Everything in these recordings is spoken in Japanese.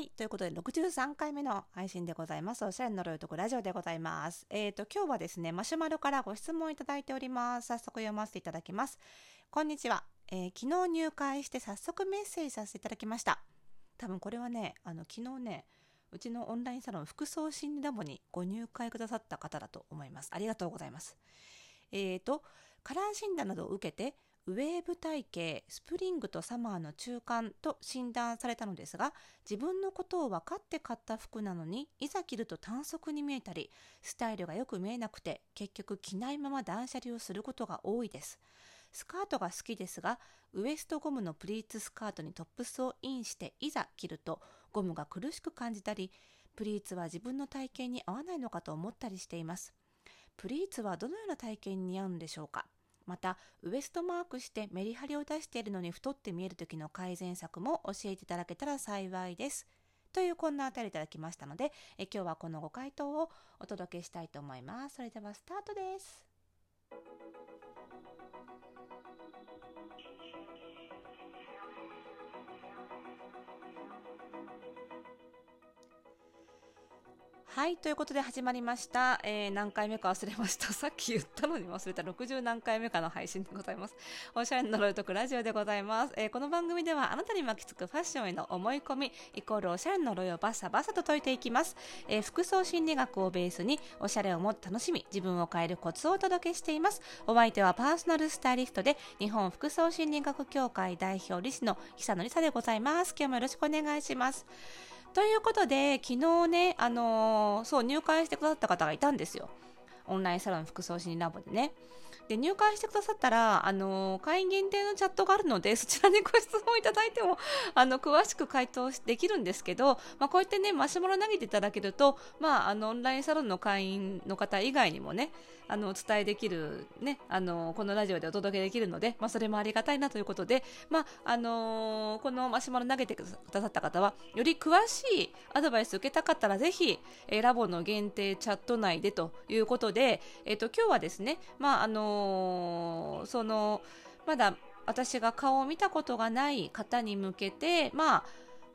はい。ということで、63回目の配信でございます。おしゃれの呪いとくラジオでございます。えっ、と、今日はですね、マシュマロからご質問いただいております。早速読ませていただきます。こんにちは。えー昨日入会して早速メッセージさせていただきました。多分これはね、あの、昨日ね、うちのオンラインサロン服装心理ラボにご入会くださった方だと思います。ありがとうございます。えーと、カラー診断などを受けて、ウェーブ体型、スプリングとサマーの中間と診断されたのですが、自分のことを分かって買った服なのに、いざ着ると短足に見えたり、スタイルがよく見えなくて、結局着ないまま断捨離をすることが多いです。スカートが好きですが、ウエストゴムのプリーツスカートにトップスをインして、いざ着るとゴムが苦しく感じたり、プリーツは自分の体型に合わないのかと思ったりしています。プリーツはどのような体型に似合うんでしょうか？またウエストマークしてメリハリを出しているのに太って見える時の改善策も教えていただけたら幸いです。というこんなあたりいただきましたのでえ今日はこのご回答をお届けしたいと思います。それではスタートです。はい、ということで始まりました。えー何回目か忘れました。さっき言ったのに忘れた60何回目かの配信でございます。おしゃれの呪いとくラジオでございます、えーこの番組ではあなたに巻きつくファッションへの思い込み、イコールおしゃれの呪いをバッサバサと解いていきます。えー服装心理学をベースにおしゃれをもっと楽しみ、自分を変えるコツをお届けしています。お相手はパーソナルスタイリストで日本服装心理学協会代表理事の久野理沙でございます。今日もよろしくお願いします。ということで、昨日ね、あのーそう、入会してくださった方がいたんですよ。オンラインサロン服装心理ラボでね。で、入会してくださったら、あのー会員限定のチャットがあるので、そちらにご質問いただいても、あの、詳しく回答できるんですけど、まあ、こうやってね、マシュマロ投げていただけると、まあ、あの、オンラインサロンの会員の方以外にもね、あの、お伝えできる、ね、あの、このラジオでお届けできるので、まあ、それもありがたいなということで、まあ、あのーこのマシュマロ投げてくださった方は、より詳しいアドバイス受けたかったら、ぜひ、えラボの限定チャット内でということで、えっ、と、今日はですね、まあ、あのーその、まだ私が顔を見たことがない方に向けて、まあ、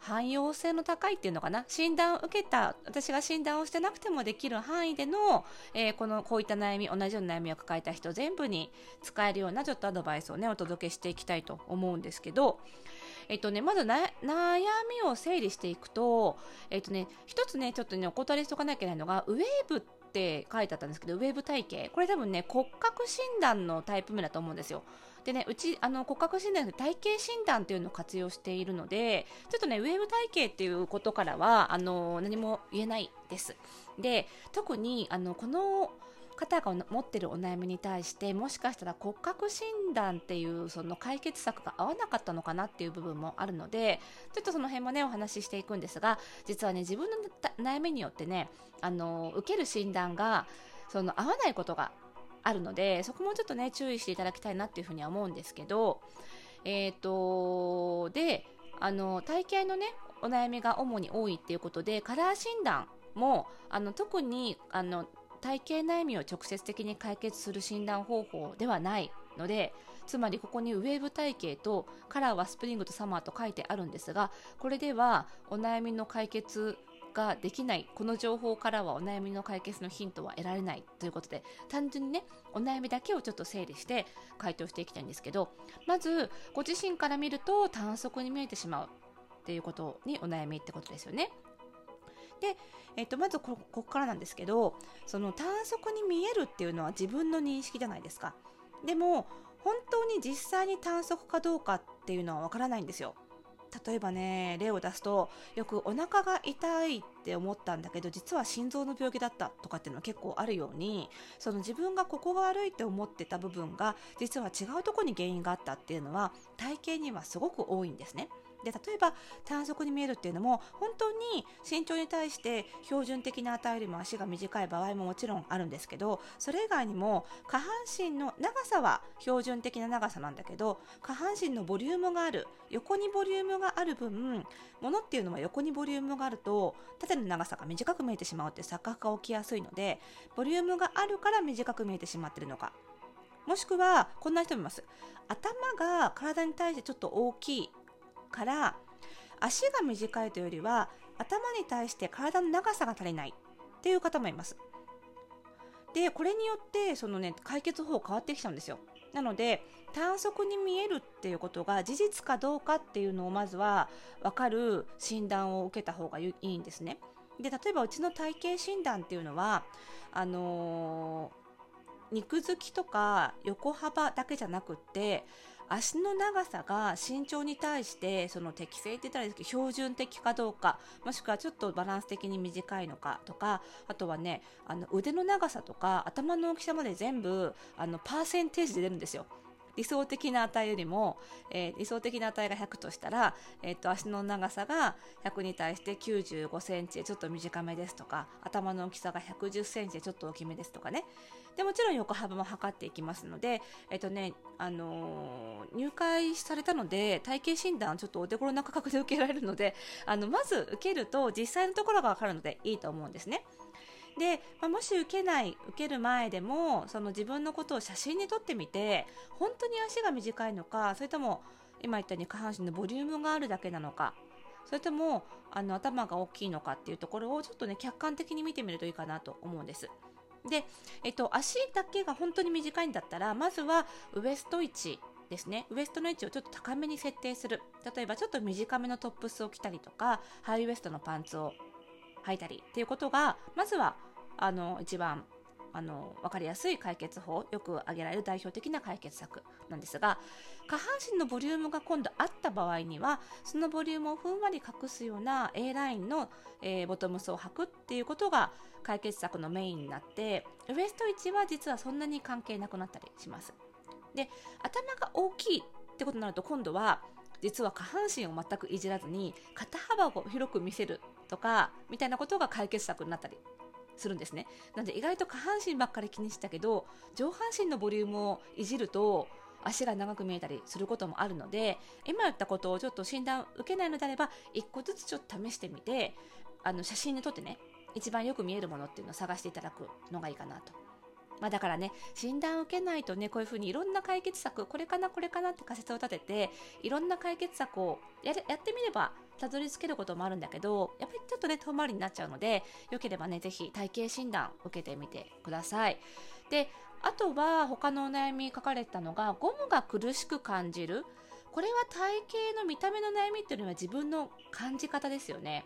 汎用性の高いっていうのかな？診断を受けた私が診断をしてなくてもできる範囲での、えーこのこういった悩み同じような悩みを抱えた人全部に使えるようなちょっとアドバイスをねお届けしていきたいと思うんですけどえっとね、まず悩みを整理していくと、えっとね、一つね、ちょっとね、お断りしとかなきゃいけないのが、ウェーブっって書いてあったんですけど、ウェーブ体系。これ多分ね、骨格診断のタイプ目だと思うんですよ。でね、うち、あの、骨格診断で体型診断っていうのを活用しているので、ちょっとね、ウェーブ体系っていうことからは、あの、何も言えないです。で、特に、あの、この、方が持ってるお悩みに対してもしかしたら骨格診断っていうその解決策が合わなかったのかなっていう部分もあるのでちょっとその辺もねお話ししていくんですが実はね自分の悩みによってねあの受ける診断がその合わないことがあるのでそこもちょっとね注意していただきたいなっていうふうには思うんですけどえっ、とであの体型のねお悩みが主に多いっていうことでカラー診断もあの特にあの体型悩みを直接的に解決する診断方法ではないのでつまりここにウェーブ体型とカラーはスプリングとサマーと書いてあるんですがこれではお悩みの解決ができないこの情報からはお悩みの解決のヒントは得られないということで単純にねお悩みだけをちょっと整理して回答していきたいんですけどまずご自身から見ると短足に見えてしまうっていうことにお悩みってことですよね。で、えっと、まずこここからなんですけどその短足に見えるっていうのは自分の認識じゃないですかでも本当に実際に短足かどうかっていうのはわからないんですよ例えばね例を出すとよくお腹が痛いって思ったんだけど実は心臓の病気だったとかっていうのは結構あるようにその自分がここが悪いって思ってた部分が実は違うところに原因があったっていうのは体型にはすごく多いんですね。で例えば短足に見えるっていうのも本当に身長に対して標準的な値よりも足が短い場合ももちろんあるんですけどそれ以外にも下半身の長さは標準的な長さなんだけど下半身のボリュームがある横にボリュームがある分物っていうのは横にボリュームがあると縦の長さが短く見えてしまうってう錯覚が起きやすいのでボリュームがあるから短く見えてしまってるのか。もしくはこんな人もいます。頭が体に対してちょっと大きい。から足が短いというよりは頭に対して体の長さが足りないっていう方もいます。でこれによってそのね解決法変わってきちゃうんですよ。なので短足に見えるっていうことが事実かどうかっていうのをまずは分かる診断を受けた方がいいんですね。で例えばうちの体型診断っていうのはあのー、肉付きとか横幅だけじゃなくって足の長さが身長に対してその適正って言ったらいいですけど標準的かどうかもしくはちょっとバランス的に短いのかとかあとはねあの腕の長さとか頭の大きさまで全部あのパーセンテージで出るんですよ。理想的な値よりも、えー、理想的な値が100としたら、えーと、足の長さが100に対して95センチでちょっと短めですとか頭の大きさが110センチでちょっと大きめですとかねでもちろん横幅も測っていきますので、えっ、とねあのー、入会されたので体型診断ちょっとお手頃な価格で受けられるのであのまず受けると実際のところが分かるのでいいと思うんですね。で、まあ、もし受けない受ける前でもその自分のことを写真に撮ってみて本当に足が短いのかそれとも今言ったように下半身のボリュームがあるだけなのかそれともあの頭が大きいのかっていうところをちょっとね客観的に見てみるといいかなと思うんです。で、えっと、足だけが本当に短いんだったらまずはウエスト位置ですね。ウエストの位置をちょっと高めに設定する。例えばちょっと短めのトップスを着たりとかハイウエストのパンツを履いたりっていうことがまずはあの一番あの分かりやすい解決法よく挙げられる代表的な解決策なんですが下半身のボリュームが今度あった場合にはそのボリュームをふんわり隠すような A ラインの、えー、ボトムスを履くっていうことが解決策のメインになってウエスト位置は実はそんなに関係なくなったりします。で頭が大きいってことになると今度は実は下半身を全くいじらずに肩幅を広く見せるとかみたいなことが解決策になったりするんですね。なので意外と下半身ばっかり気にしたけど上半身のボリュームをいじると足が長く見えたりすることもあるので今言ったことをちょっと診断受けないのであれば1個ずつちょっと試してみてあの写真に撮ってね一番よく見えるものっていうのを探していただくのがいいかなと。まあ、だからね診断受けないとねこういうふうにいろんな解決策これかなこれかなって仮説を立てていろんな解決策をややってみればたどり着けることもあるんだけどやっぱりちょっとね遠回りになっちゃうのでよければね是非体型診断受けてみてください。であとは他のお悩み書かれたのがゴムが苦しく感じる。これは体型の見た目の悩みっていうのは自分の感じ方ですよね。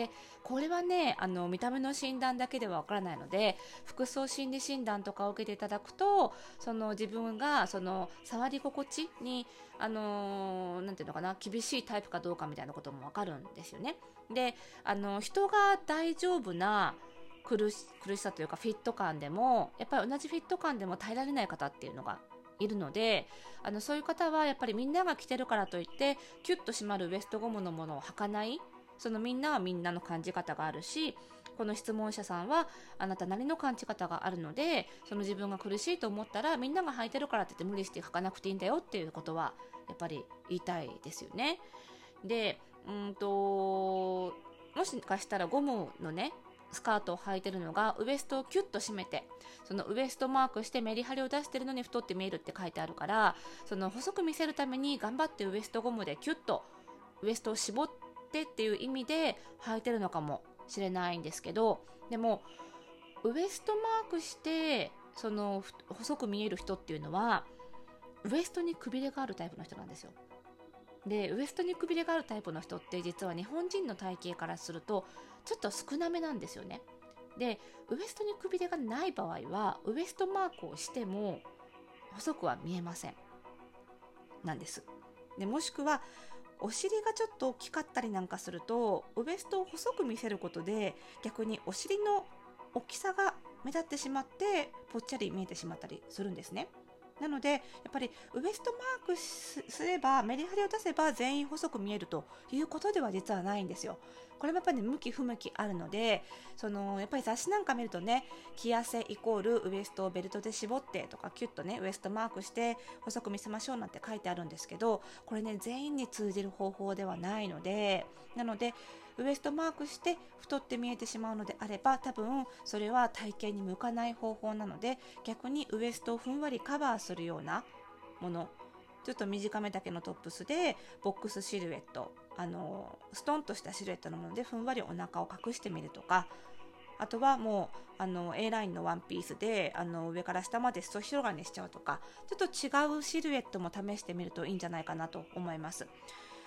でこれはねあの見た目の診断だけではわからないので服装心理診断とかを受けていただくとその自分がその触り心地にあのなていうのかな厳しいタイプかどうかみたいなこともわかるんですよね。であの人が大丈夫な苦し苦しさというかフィット感でもやっぱり同じフィット感でも耐えられない方っていうのがいるのであのそういう方はやっぱりみんなが着てるからといってキュッと締まるウエストゴムのものを履かないそのみんなはみんなの感じ方があるしこの質問者さんはあなたなりの感じ方があるのでその自分が苦しいと思ったらみんなが履いてるからって言って無理して履かなくていいんだよっていうことはやっぱり言いたいですよね。でうんともしかしたらゴムのねスカートを履いてるのがウエストをキュッと締めてそのウエストマークしてメリハリを出してるのに太って見えるって書いてあるからその細く見せるために頑張ってウエストゴムでキュッとウエストを絞ってってっていう意味で履いてるのかもしれないんですけどでもウエストマークしてその細く見える人っていうのはウエストにくびれがあるタイプの人なんですよ。でウエストにくびれがあるタイプの人って実は日本人の体型からするとちょっと少なめなんですよね。でウエストにくびれがない場合はウエストマークをしても細くは見えません。なんです。でもしくはお尻がちょっと大きかったりなんかするとウエストを細く見せることで逆にお尻の大きさが目立ってしまってぽっちゃり見えてしまったりするんですね。なのでやっぱりウエストマークすればメリハリを出せば全員細く見えるということでは実はないんですよ。これもやっぱり、ね、向き不向きあるのでそのやっぱり雑誌なんか見るとね着痩せイコールウエストをベルトで絞ってとかキュッとねウエストマークして細く見せましょうなんて書いてあるんですけどこれね全員に通じる方法ではないのでなのでウエストマークして太って見えてしまうのであれば多分それは体型に向かない方法なので逆にウエストをふんわりカバーするようなもの。ちょっと短めだけのトップスでボックスシルエット。あのストンとしたシルエットのものでふんわりお腹を隠してみるとか。あとはもうあの A ラインのワンピースであの上から下まで裾広がりにしちゃうとか。ちょっと違うシルエットも試してみるといいんじゃないかなと思います。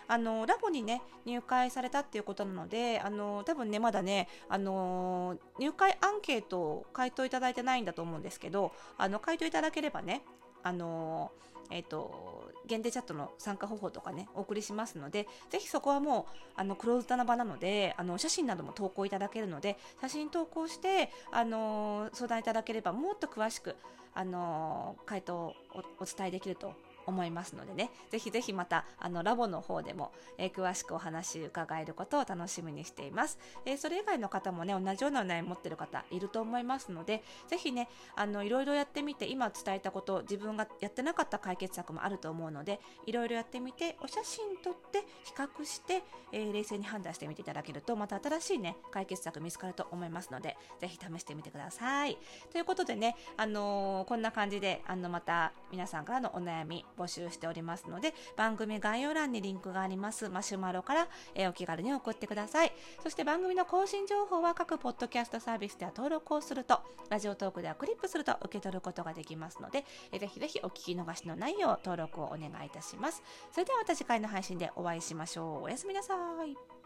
あのラボにね入会されたっていうことなのであの多分ねまだねあの入会アンケートを回答いただいてないんだと思うんですけどあの回答いただければねあのえっ、ー、と限定チャットの参加方法とかねお送りしますのでぜひそこはもうあのクローズドな場なのであの写真なども投稿いただけるので写真投稿してあの相談いただければもっと詳しくあの回答をお伝えできると思いますのでね、ぜひぜひまたあのラボの方でも、えー、詳しくお話伺えることを楽しみにしています。えー、それ以外の方もね、同じようなお悩み持ってる方いると思いますので、ぜひね、あのいろいろやってみて、今伝えたこと、自分がやってなかった解決策もあると思うので、いろいろやってみて、お写真撮って比較して、えー、冷静に判断してみていただけると、また新しいね、解決策見つかると思いますので、ぜひ試してみてください。ということでね、あのこんな感じで、あのまた皆さんからのお悩み、募集しておりますので、番組概要欄にリンクがありますマシュマロから、え、お気軽に送ってください。そして番組の更新情報は各ポッドキャストサービスでは登録をすると、ラジオトークではクリップすると受け取ることができますので、え、ぜひぜひお聞き逃しのないよう登録をお願いいたします。それではまた次回の配信でお会いしましょう。おやすみなさい。